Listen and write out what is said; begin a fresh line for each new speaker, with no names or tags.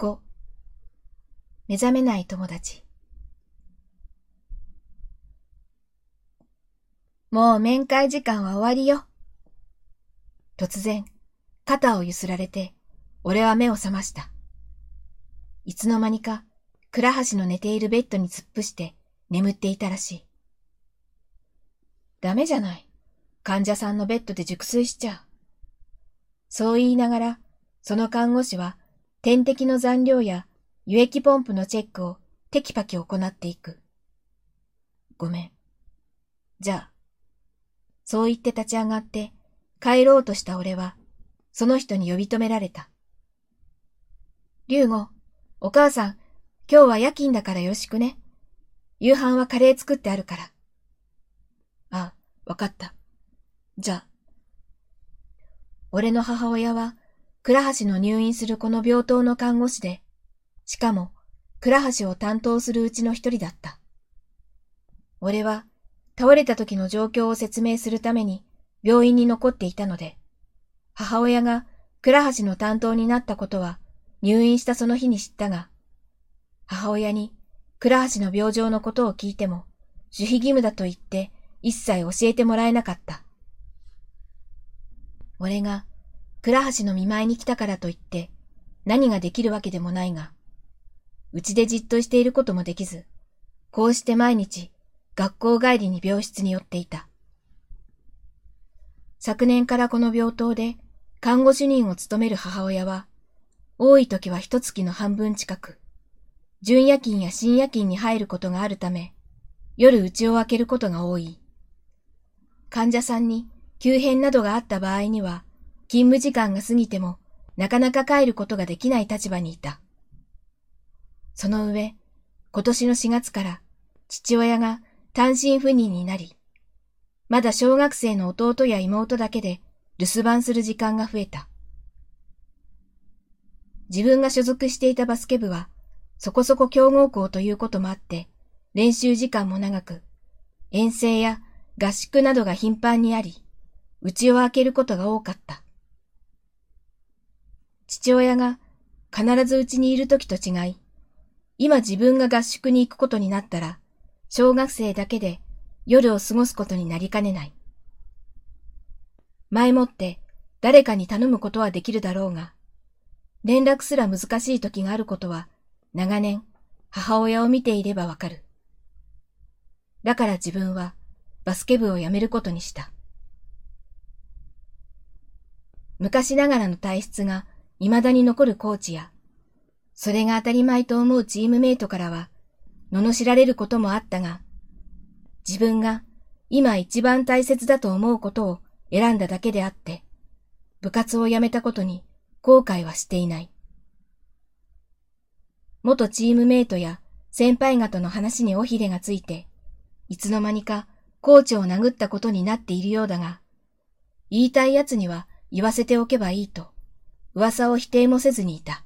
5目覚めない友達もう面会時間は終わりよ。突然、肩をゆすられて、俺は目を覚ました。いつの間にか、倉橋の寝ているベッドに突っ伏して眠っていたらしい。ダメじゃない。患者さんのベッドで熟睡しちゃう。そう言いながら、その看護師は点滴の残量や輸液ポンプのチェックをテキパキ行っていく。ごめん。じゃあ。そう言って立ち上がって帰ろうとした俺は、その人に呼び止められた。竜吾、お母さん、今日は夜勤だからよろしくね。夕飯はカレー作ってあるから。あ、わかった。じゃあ。俺の母親は倉橋の入院するこの病棟の看護師で、しかも倉橋を担当するうちの一人だった。俺は倒れた時の状況を説明するために病院に残っていたので、母親が倉橋の担当になったことは入院したその日に知ったが、母親に倉橋の病状のことを聞いても守秘義務だと言って一切教えてもらえなかった。俺が倉橋の見舞いに来たからといって何ができるわけでもないが、うちでじっとしていることもできず、こうして毎日学校帰りに病室に寄っていた。昨年からこの病棟で看護主任を務める母親は、多い時は一月の半分近く、準夜勤や深夜勤に入ることがあるため、夜家を開けることが多い。患者さんに急変などがあった場合には、勤務時間が過ぎてもなかなか帰ることができない立場にいた。その上、今年の4月から父親が単身赴任になり、まだ小学生の弟や妹だけで留守番する時間が増えた。自分が所属していたバスケ部はそこそこ強豪校ということもあって練習時間も長く、遠征や合宿などが頻繁にあり、家を開けることが多かった。父親が必ずうちにいる時と違い、今自分が合宿に行くことになったら、小学生だけで夜を過ごすことになりかねない。前もって誰かに頼むことはできるだろうが、連絡すら難しい時があることは長年母親を見ていればわかる。だから自分はバスケ部を辞めることにした。昔ながらの体質が未だに残るコーチや、それが当たり前と思うチームメイトからは、罵られることもあったが、自分が今一番大切だと思うことを選んだだけであって、部活を辞めたことに後悔はしていない。元チームメイトや先輩方の話に尾ひれがついて、いつの間にかコーチを殴ったことになっているようだが、言いたい奴には言わせておけばいいと、噂を否定もせずにいた。